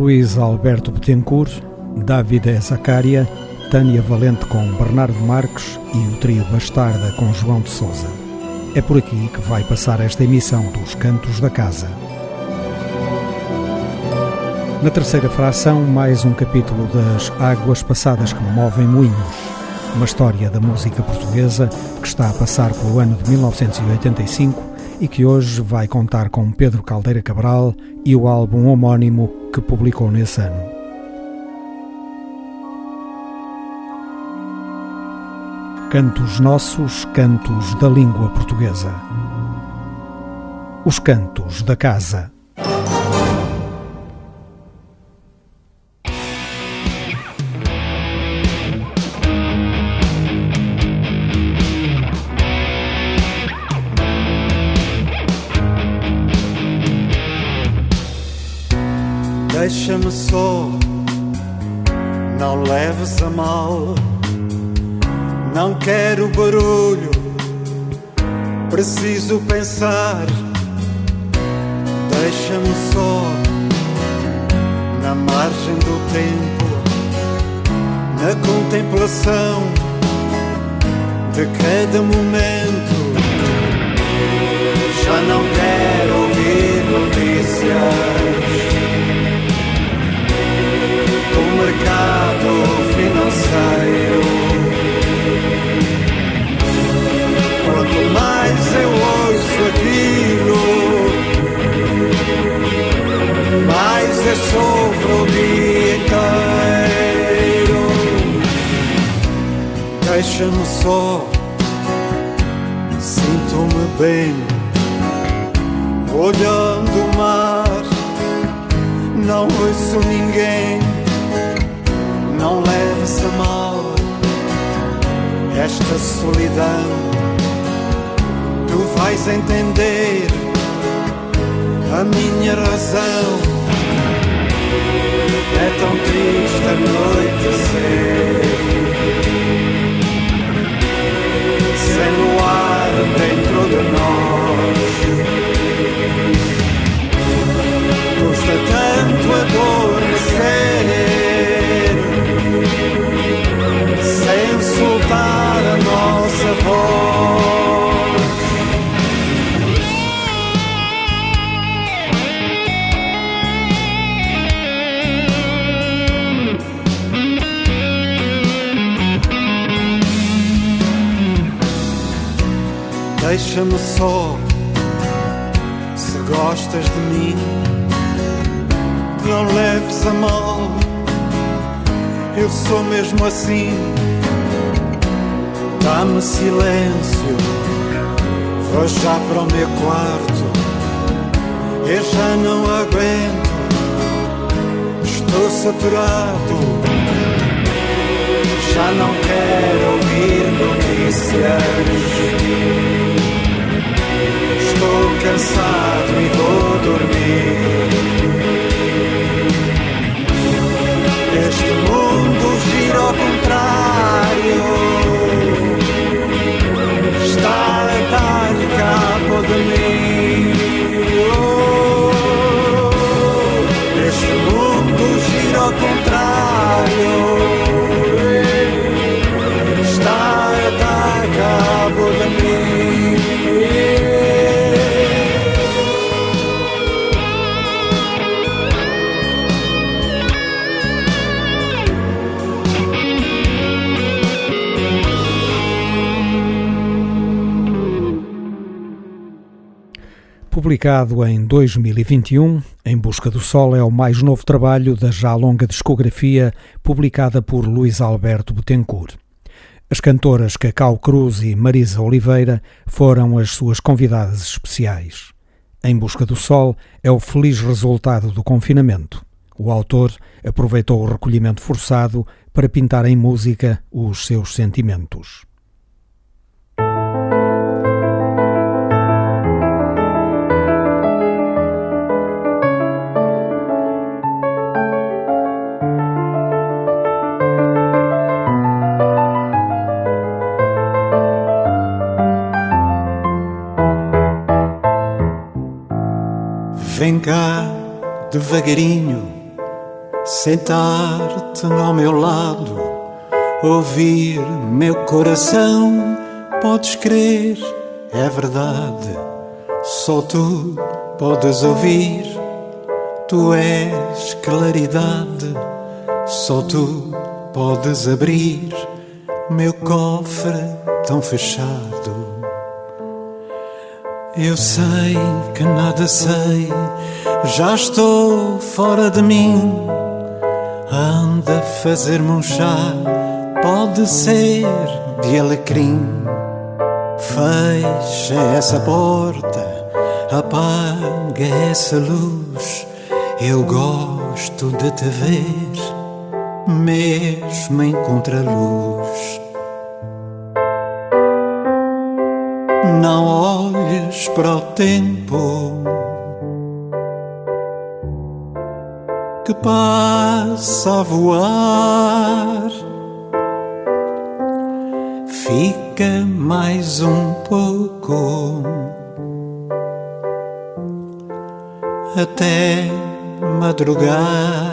Luís Alberto Betancourt, David Zacária, Tânia Valente com Bernardo Marques e o trio Bastarda com João de Souza. É por aqui que vai passar esta emissão dos Cantos da Casa. Na terceira fração, mais um capítulo das Águas Passadas que movem moinhos. Uma história da música portuguesa que está a passar pelo ano de 1985 e que hoje vai contar com Pedro Caldeira Cabral e o álbum homónimo que publicou nesse ano. Cantos nossos, cantos da língua portuguesa. Os cantos da casa. Preciso pensar. Deixa-me só, na margem do tempo, na contemplação de cada momento. Sofro o dia inteiro. Deixa-me só, sinto-me bem, olhando o mar, não ouço ninguém não leves a mal esta solidão. Tu vais entender a minha razão. É tão triste a noite ser sem luar dentro de nós. Custa tanto adormecer. soltar a nossa voz. Deixa-me só, se gostas de mim, não leves a mal. Eu sou mesmo assim Dá-me silêncio, vou já para o meu quarto. Eu já não aguento, estou saturado. Já não quero ouvir notícias. Estou cansado e vou dormir. Este mundo gira ao contrário está a dar cabo de mim. Este mundo gira ao contrário. Publicado em 2021, Em Busca do Sol é o mais novo trabalho da já longa discografia publicada por Luís Alberto Betancourt. As cantoras Cacau Cruz e Marisa Oliveira foram as suas convidadas especiais. Em Busca do Sol é o feliz resultado do confinamento. O autor aproveitou o recolhimento forçado para pintar em música os seus sentimentos. Vem cá, devagarinho, sentar-te ao meu lado, ouvir meu coração. Podes crer, é verdade, só tu podes ouvir. Tu és claridade, só tu podes abrir meu cofre tão fechado. Eu sei que nada sei, já estou fora de mim. Anda fazer-me um chá, pode ser de alecrim. Fecha essa porta, apaga essa luz. Eu gosto de te ver, mesmo em contraluz. Não olhes para o tempo que passa a voar. Fica mais um pouco até madrugar.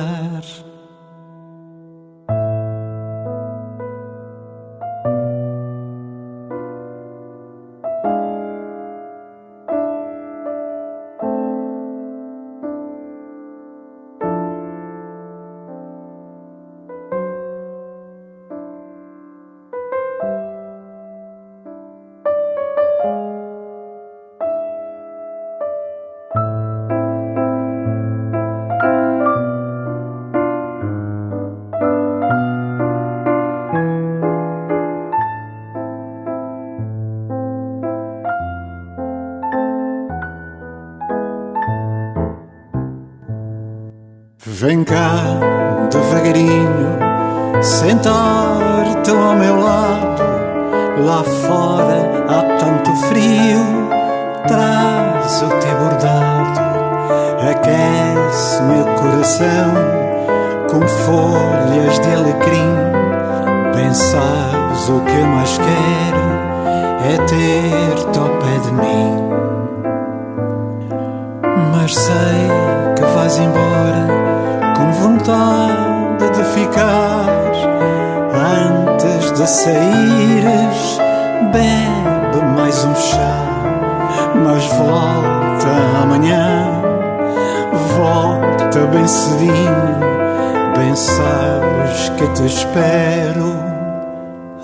Sabes que te espero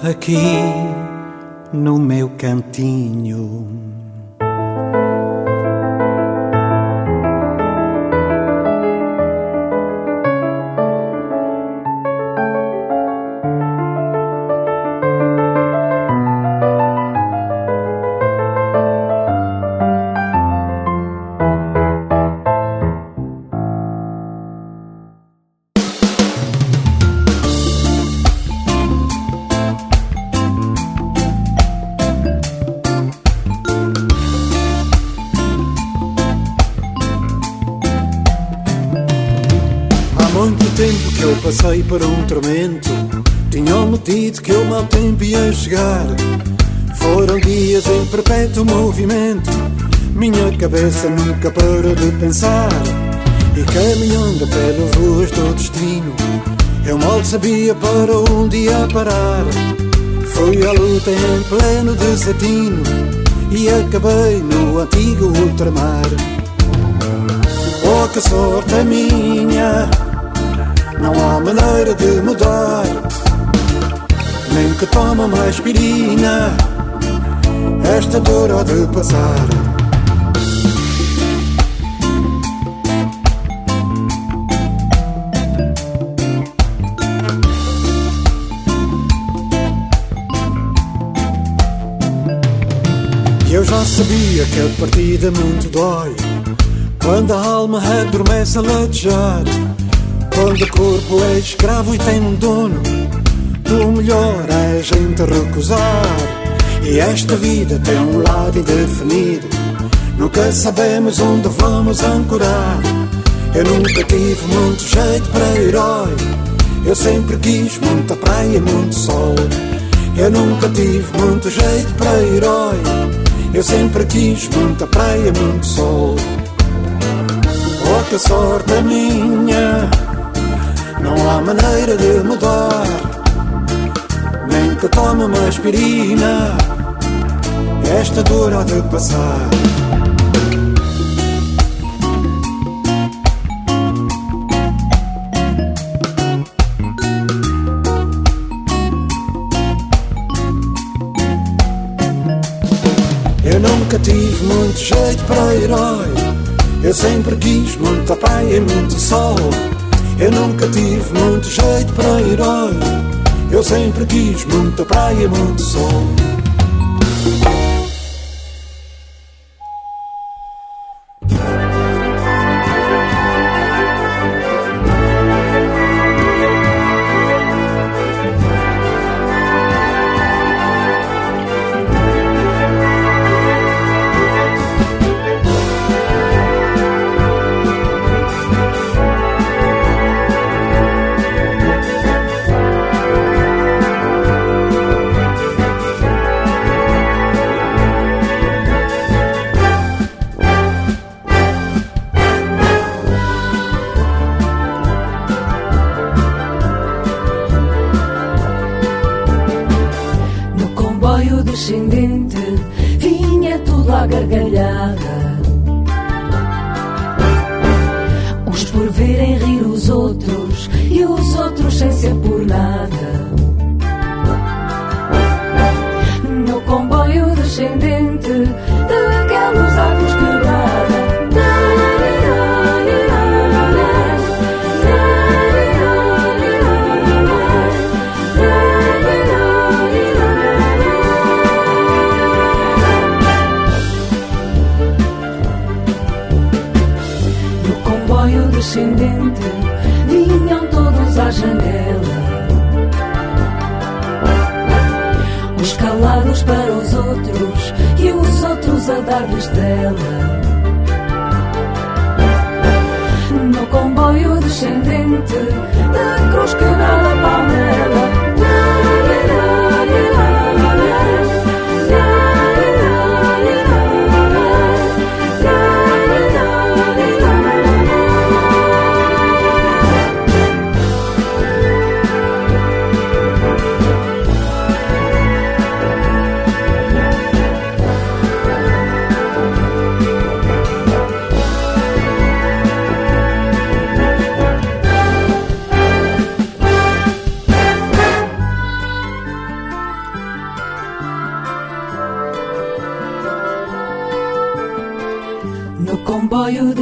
aqui no meu cantinho. Por um tormento. Tinham-me dito que o mau tempo ia chegar. Foram dias em perpétuo movimento. Minha cabeça nunca parou de pensar. E caminhando pelas ruas do destino, eu mal sabia para onde ia parar. Fui à luta em pleno desatino e acabei no antigo ultramar. Oh, que sorte minha! Não há maneira de mudar Nem que toma mais aspirina. Esta dor há de passar. Eu já sabia que a partida muito dói Quando a alma adormece a latejar quando o corpo é escravo e tem um dono, o melhor é a gente recusar. E esta vida tem um lado indefinido, nunca sabemos onde vamos ancorar. Eu nunca tive muito jeito para herói, eu sempre quis muita praia e muito sol. Eu nunca tive muito jeito para herói, eu sempre quis muita praia e muito sol. Oh, que sorte a minha! Não há maneira de mudar. Nem que tome uma aspirina, esta dor há de passar. Eu nunca tive muito jeito para herói. Eu sempre quis muita praia e muito sol. Eu nunca tive muito jeito para herói. Eu sempre quis muita praia nos andares dela. No comboio descendente da cruz quebrada a palmela.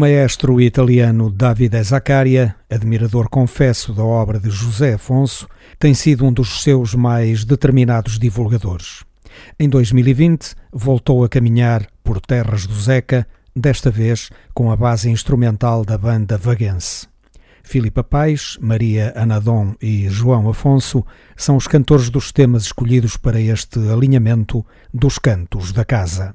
maestro italiano Davide Zaccaria, admirador confesso da obra de José Afonso, tem sido um dos seus mais determinados divulgadores. Em 2020, voltou a caminhar por terras do Zeca, desta vez com a base instrumental da banda Vaguense. Filipa Pais, Maria Anadon e João Afonso são os cantores dos temas escolhidos para este alinhamento dos cantos da casa.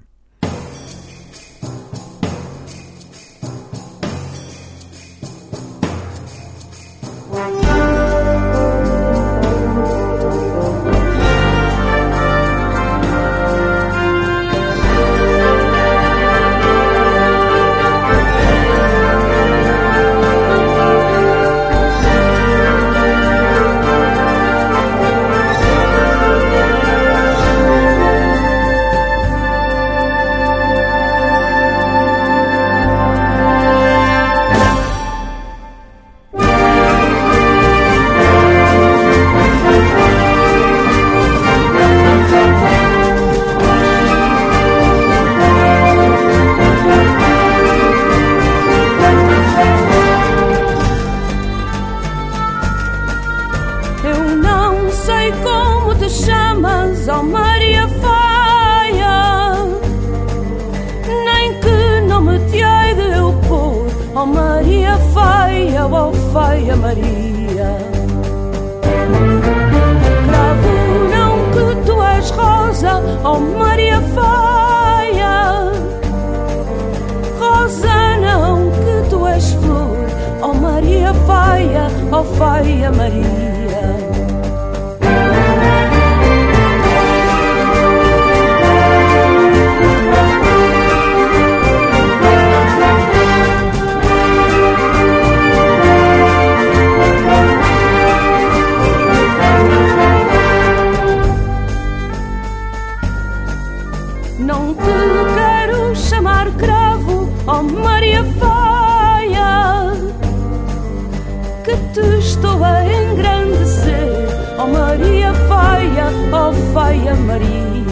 Faia Maria.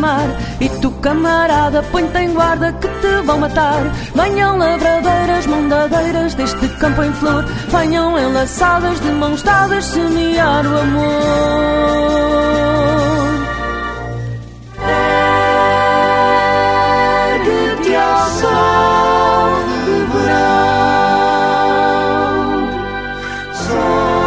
Queimar. E tu, camarada, põe-te em guarda que te vão matar. Venham lavradeiras, mondadeiras deste campo em flor. Venham enlaçadas de mãos dadas semear o amor. sol de verão, sol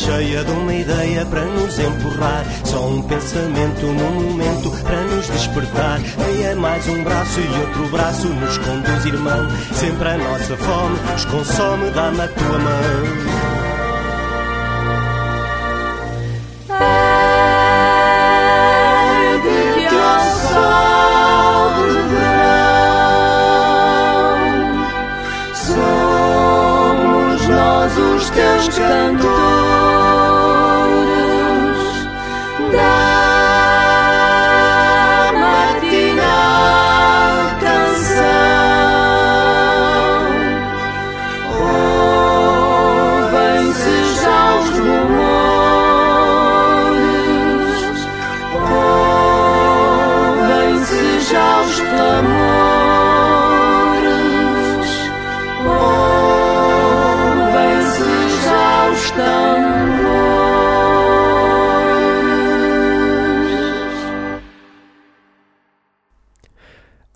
cheia de uma ideia para nos empurrar. Só um pensamento num momento para nos despertar. E é mais um braço e outro braço nos conduz, irmão. Sempre a nossa fome nos consome, dá-me a tua mão. os teus cantos.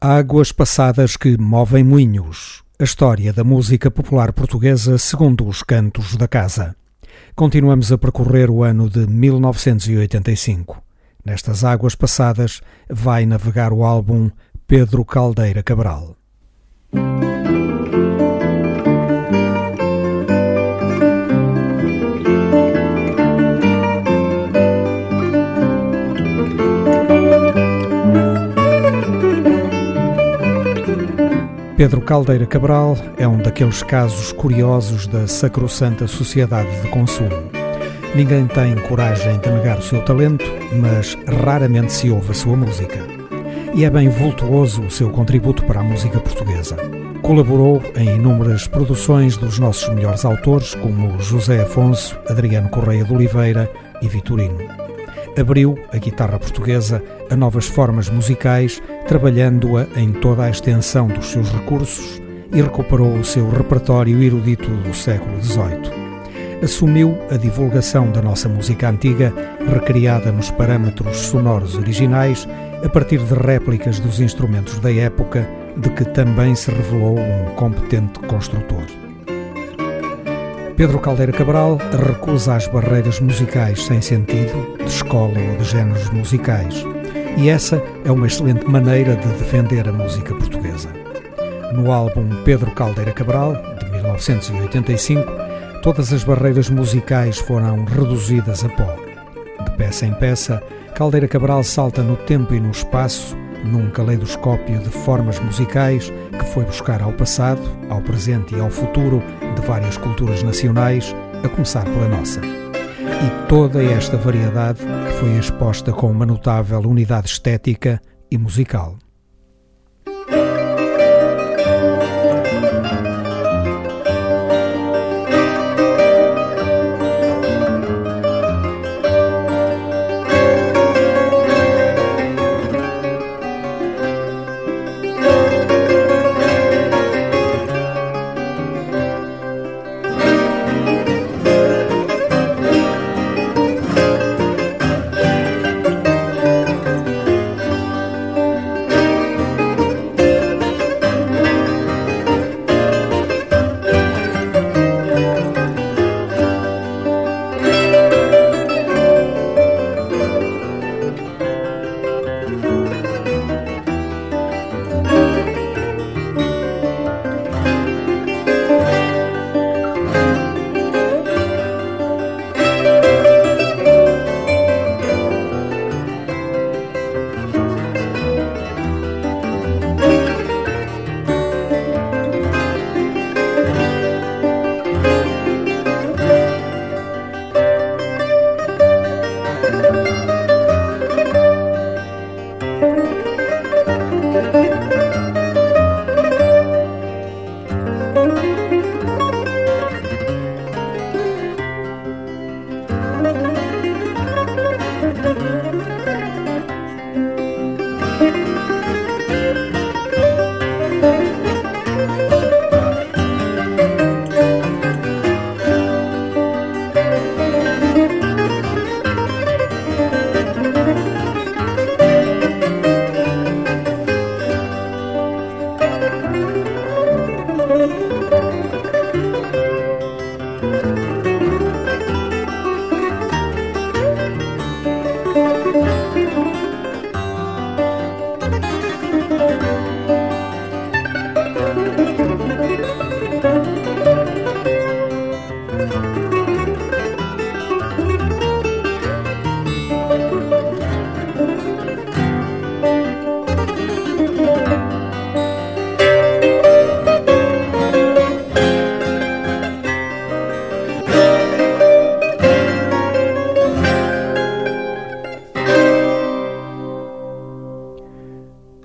Águas passadas que movem moinhos. A história da música popular portuguesa segundo os cantos da casa. Continuamos a percorrer o ano de 1985. Nestas águas passadas vai navegar o álbum Pedro Caldeira Cabral. Pedro Caldeira Cabral é um daqueles casos curiosos da sacrossanta sociedade de consumo. Ninguém tem coragem de negar o seu talento, mas raramente se ouve a sua música. E é bem vultuoso o seu contributo para a música portuguesa. Colaborou em inúmeras produções dos nossos melhores autores, como José Afonso, Adriano Correia de Oliveira e Vitorino abriu a guitarra portuguesa a novas formas musicais, trabalhando-a em toda a extensão dos seus recursos e recuperou o seu repertório erudito do século XVIII. Assumiu a divulgação da nossa música antiga, recriada nos parâmetros sonoros originais, a partir de réplicas dos instrumentos da época, de que também se revelou um competente construtor. Pedro Caldeira Cabral recusa as barreiras musicais sem sentido, de escola ou de géneros musicais. E essa é uma excelente maneira de defender a música portuguesa. No álbum Pedro Caldeira Cabral, de 1985, todas as barreiras musicais foram reduzidas a pó. De peça em peça, Caldeira Cabral salta no tempo e no espaço, num caleidoscópio de formas musicais que foi buscar ao passado, ao presente e ao futuro de várias culturas nacionais, a começar pela nossa. E toda esta variedade foi exposta com uma notável unidade estética e musical.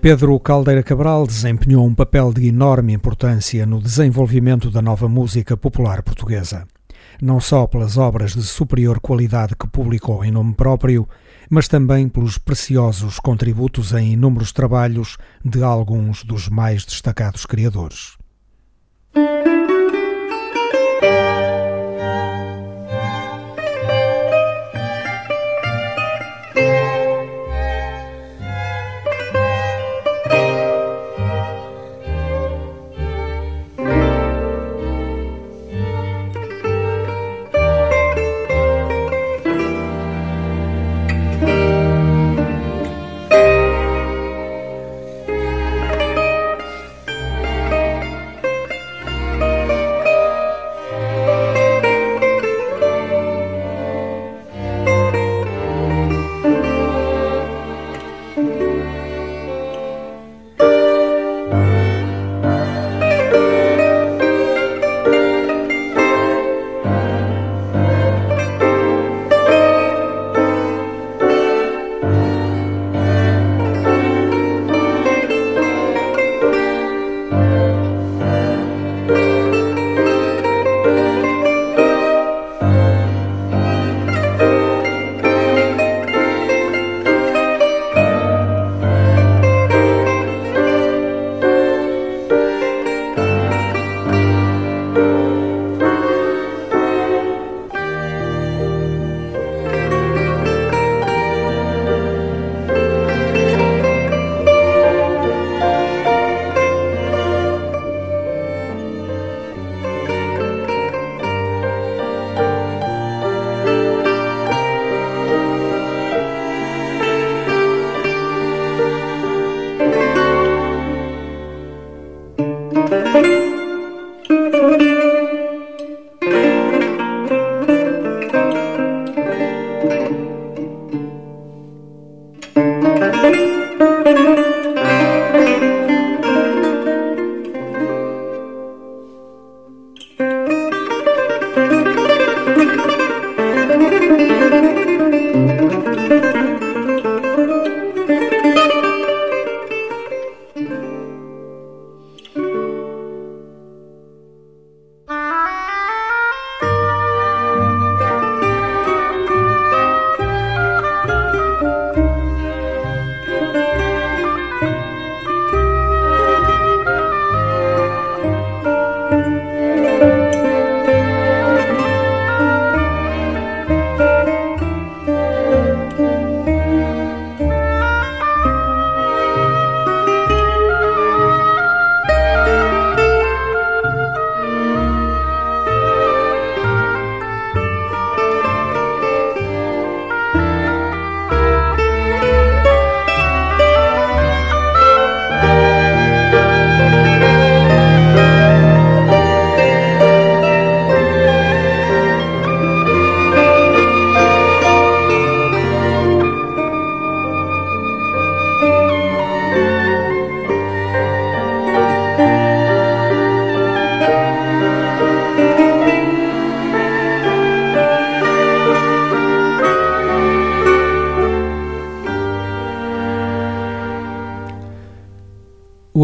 Pedro Caldeira Cabral desempenhou um papel de enorme importância no desenvolvimento da nova música popular portuguesa. Não só pelas obras de superior qualidade que publicou em nome próprio, mas também pelos preciosos contributos em inúmeros trabalhos de alguns dos mais destacados criadores.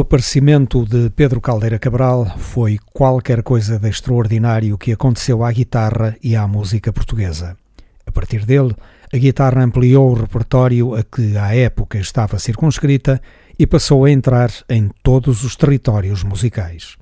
Aparecimento de Pedro Caldeira Cabral foi qualquer coisa de extraordinário que aconteceu à guitarra e à música portuguesa. A partir dele, A guitarra ampliou o repertório a que à época estava circunscrita e passou a entrar em todos os territórios musicais.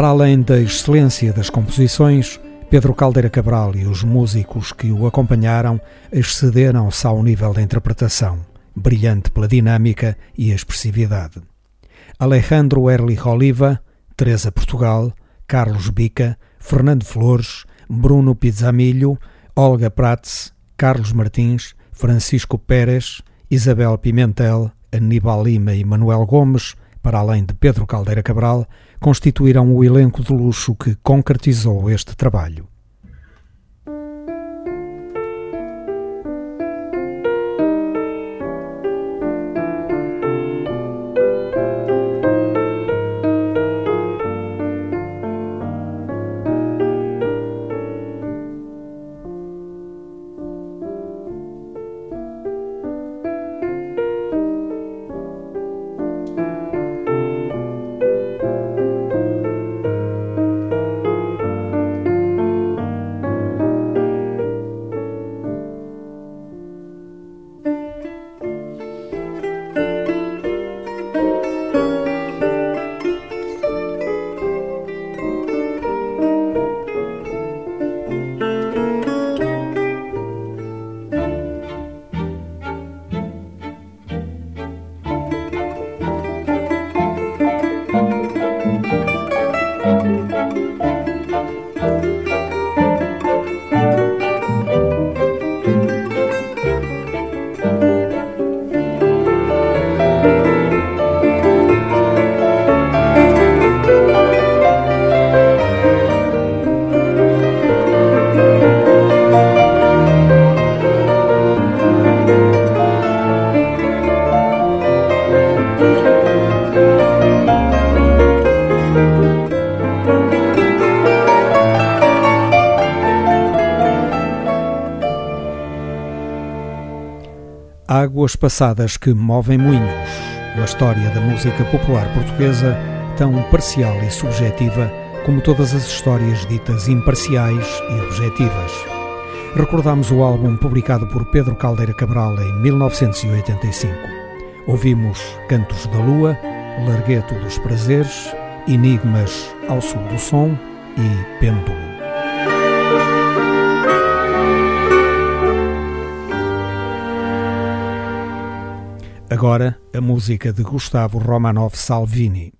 Para além da excelência das composições, Pedro Caldeira Cabral e os músicos que o acompanharam excederam-se ao nível da interpretação, brilhante pela dinâmica e expressividade. Alejandro Erlich Oliva, Teresa Portugal, Carlos Bica, Fernando Flores, Bruno Pizzamilho, Olga Prats, Carlos Martins, Francisco Pérez, Isabel Pimentel, Aníbal Lima e Manuel Gomes, para além de Pedro Caldeira Cabral, constituíram o elenco de luxo que concretizou este trabalho. Águas passadas que movem moinhos. Uma história da música popular portuguesa tão parcial e subjetiva como todas as histórias ditas imparciais e objetivas. Recordamos o álbum publicado por Pedro Caldeira Cabral em 1985. Ouvimos Cantos da Lua, Largueto dos Prazeres, Enigmas ao Sul do Som e Pêndulo. Agora, a música de Gustavo Romanov Salvini.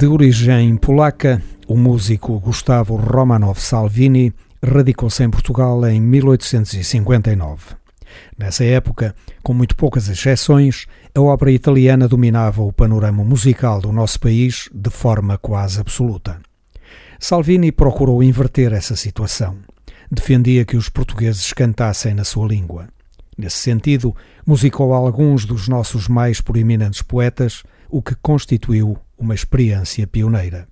De origem polaca, o músico Gustavo Romanov Salvini radicou-se em Portugal em 1859. Nessa época, com muito poucas exceções, a ópera italiana dominava o panorama musical do nosso país de forma quase absoluta. Salvini procurou inverter essa situação. Defendia que os portugueses cantassem na sua língua. Nesse sentido, musicou alguns dos nossos mais proeminentes poetas, o que constituiu uma experiência pioneira.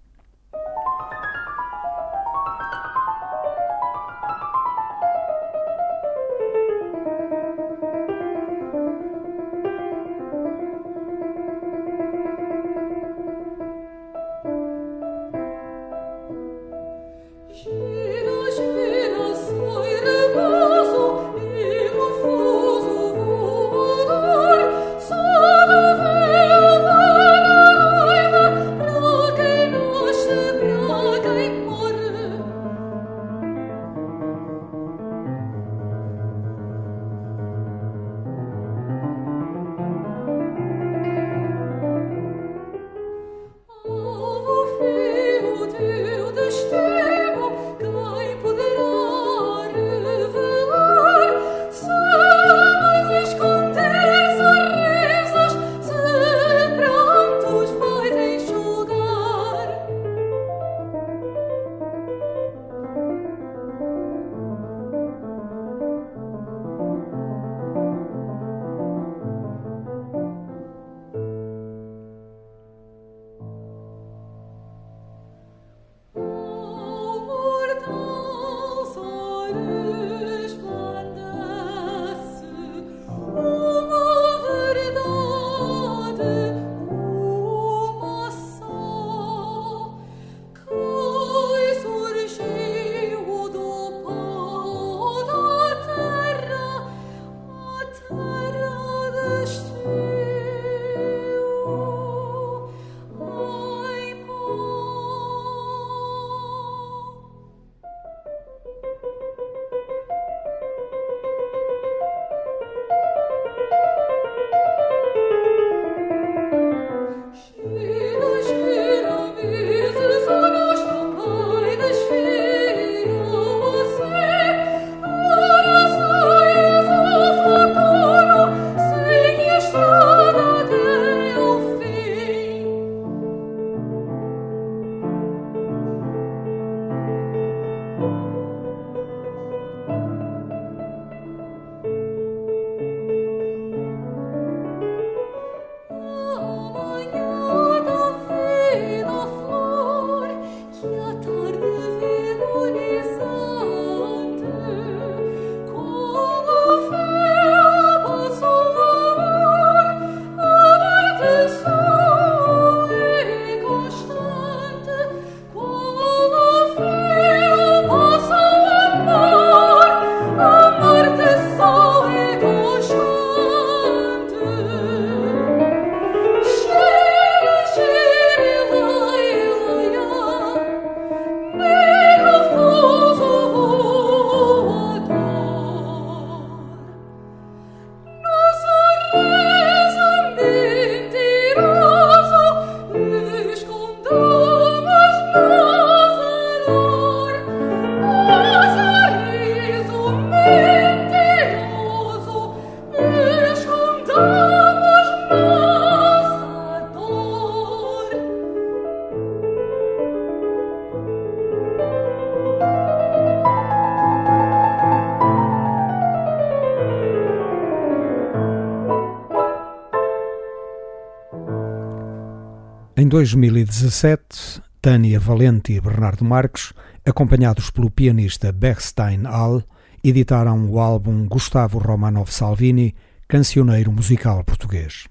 2017, Tânia Valente e Bernardo Marques, acompanhados pelo pianista Berstein Hall, editaram o álbum Gustavo Romanov Salvini, cancioneiro musical português.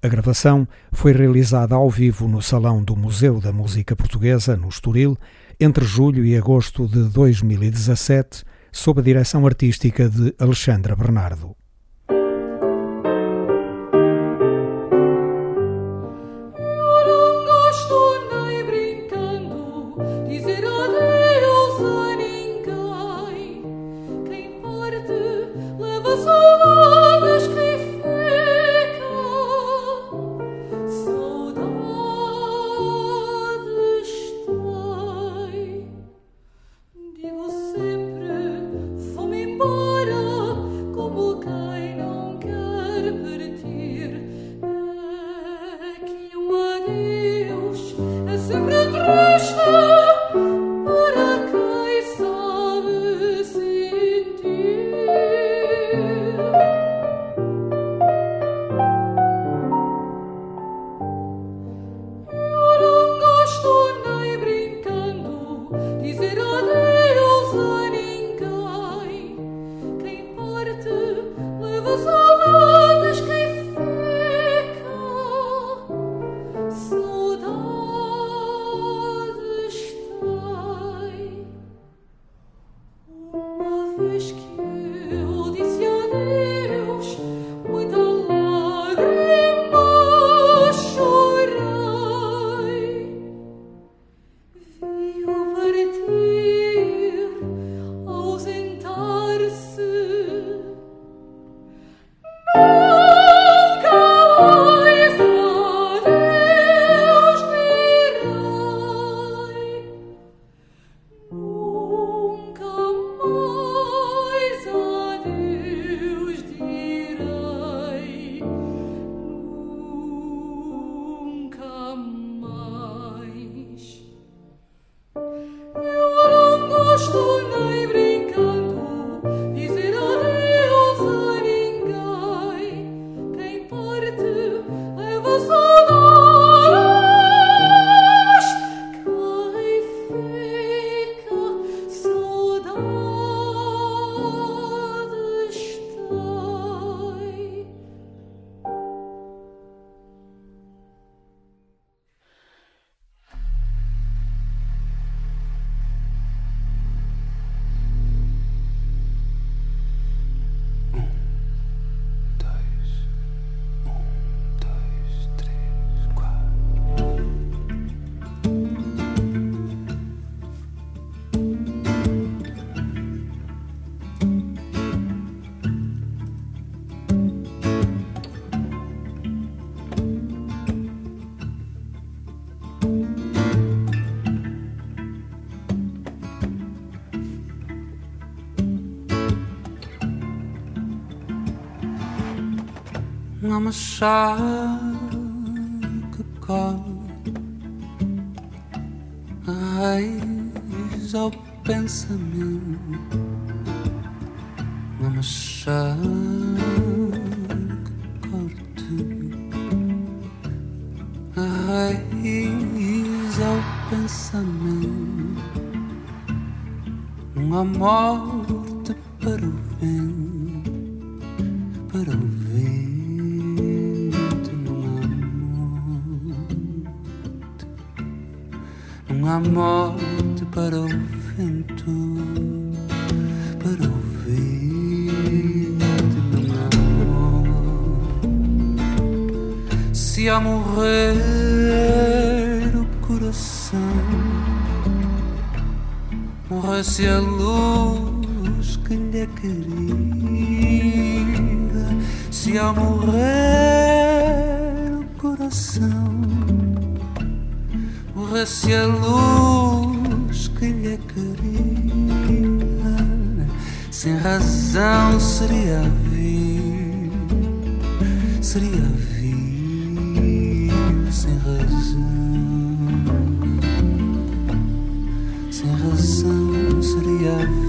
A gravação foi realizada ao vivo no Salão do Museu da Música Portuguesa, no Estoril, entre julho e agosto de 2017, sob a direção artística de Alexandra Bernardo. Uma chave que morte para o vento, para o vento numa morte. Se a morrer o coração, morresse a luz que lhe queria. Se a morrer o coração morresse a luz que lhe queria, sem razão seria vir, seria vir, sem razão, sem razão seria vida,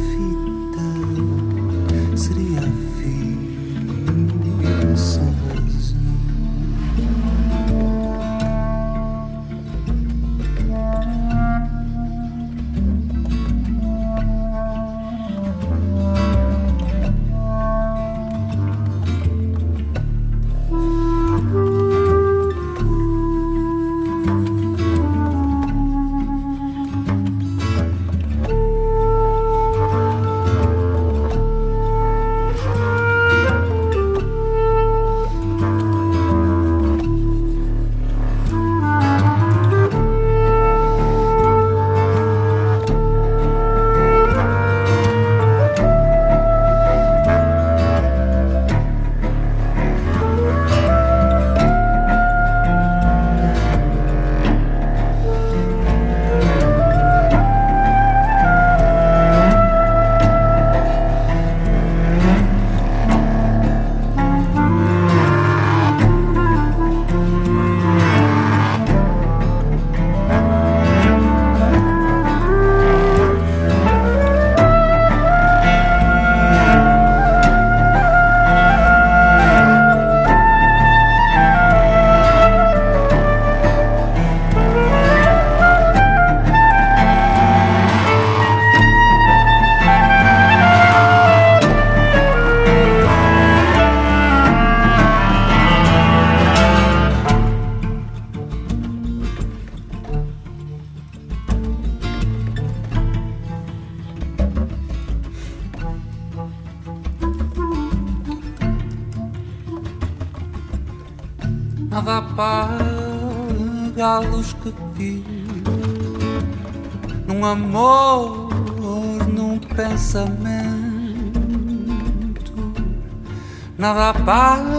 Nada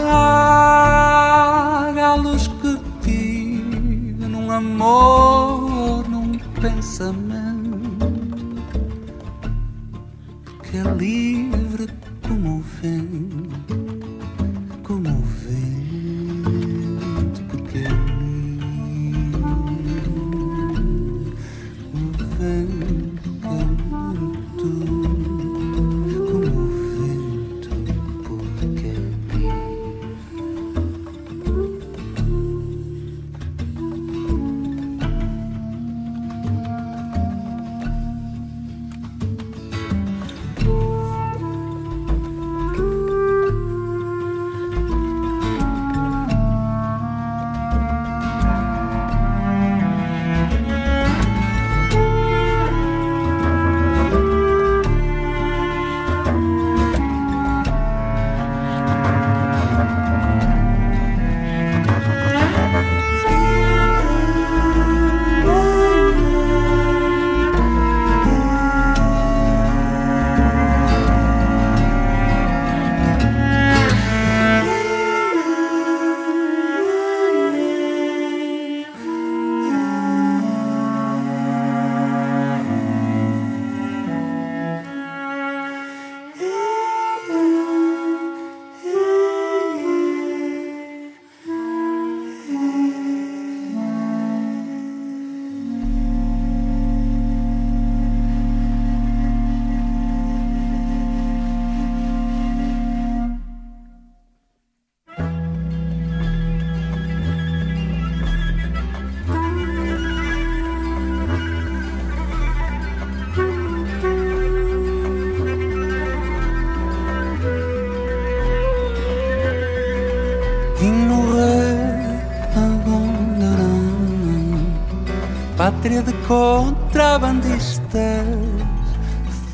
pátria de contrabandistas,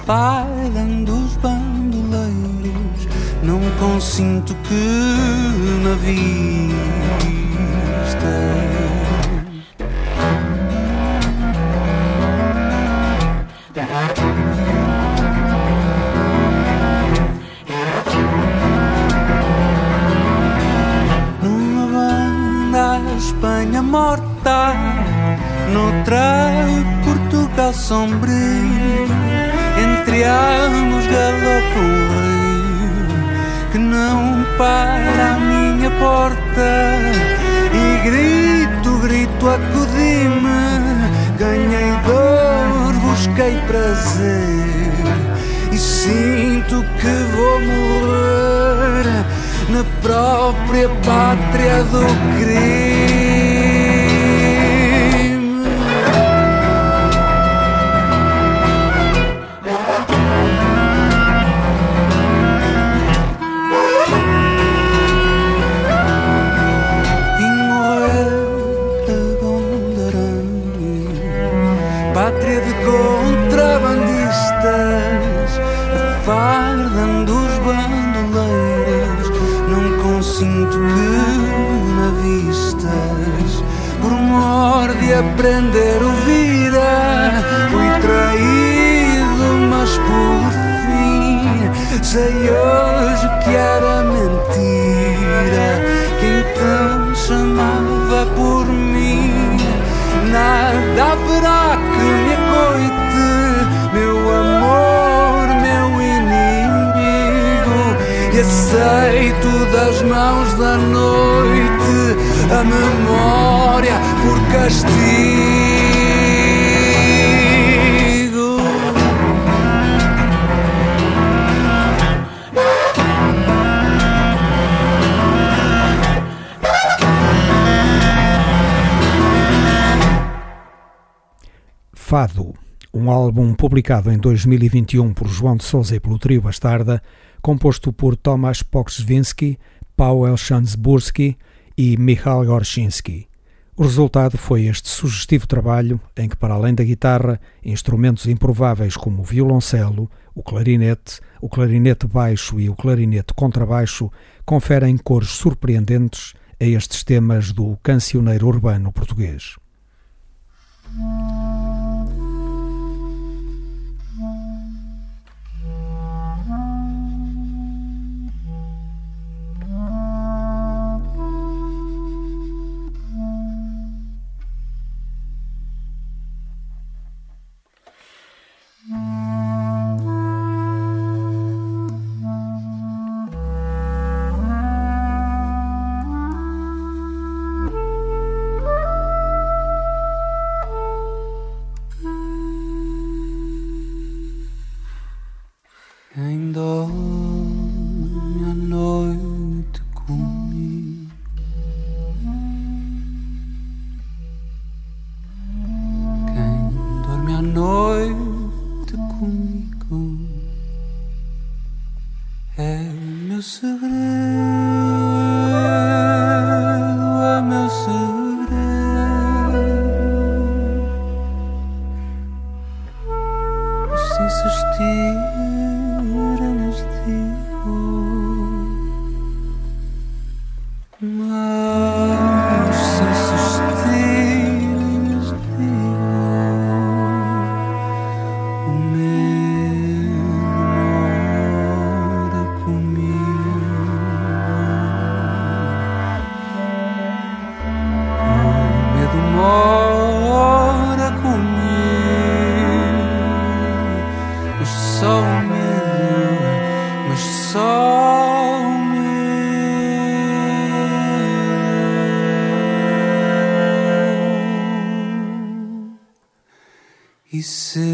falam dos bandoleiros, não consinto que me vista. Um álbum publicado em 2021 por João de Souza e pelo trio Bastarda, composto por Tomasz Poksvinsky, Paweł Szansburski e Michal Gorshinsky. O resultado foi este sugestivo trabalho em que, para além da guitarra, instrumentos improváveis como o violoncelo, o clarinete, o clarinete baixo e o clarinete contrabaixo conferem cores surpreendentes a estes temas do cancioneiro urbano português. e.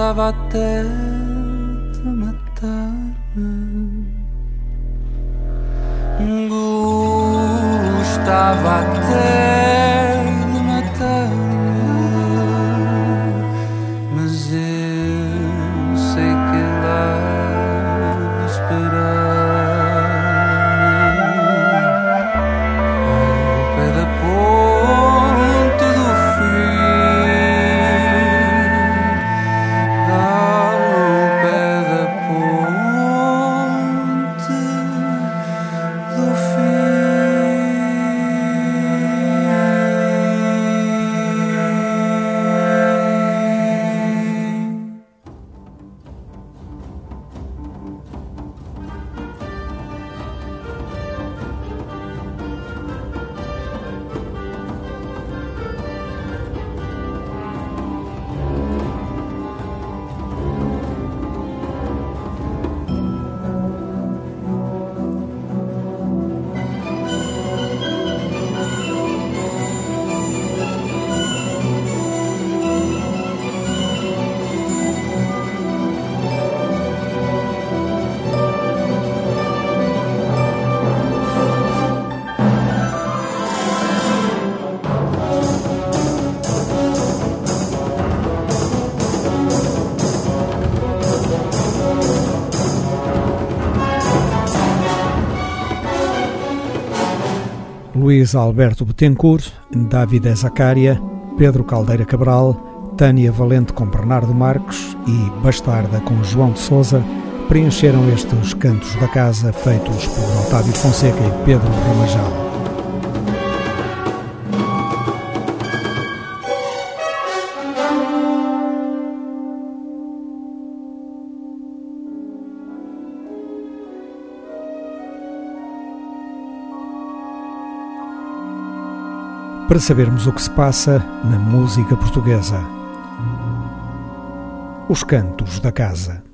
Gostava até de Luís Alberto Betancourt, David Zacária, Pedro Caldeira Cabral, Tânia Valente com Bernardo Marques e Bastarda com João de Souza preencheram estes cantos da casa feitos por Otávio Fonseca e Pedro Ramajal. Para sabermos o que se passa na música portuguesa. Os cantos da casa.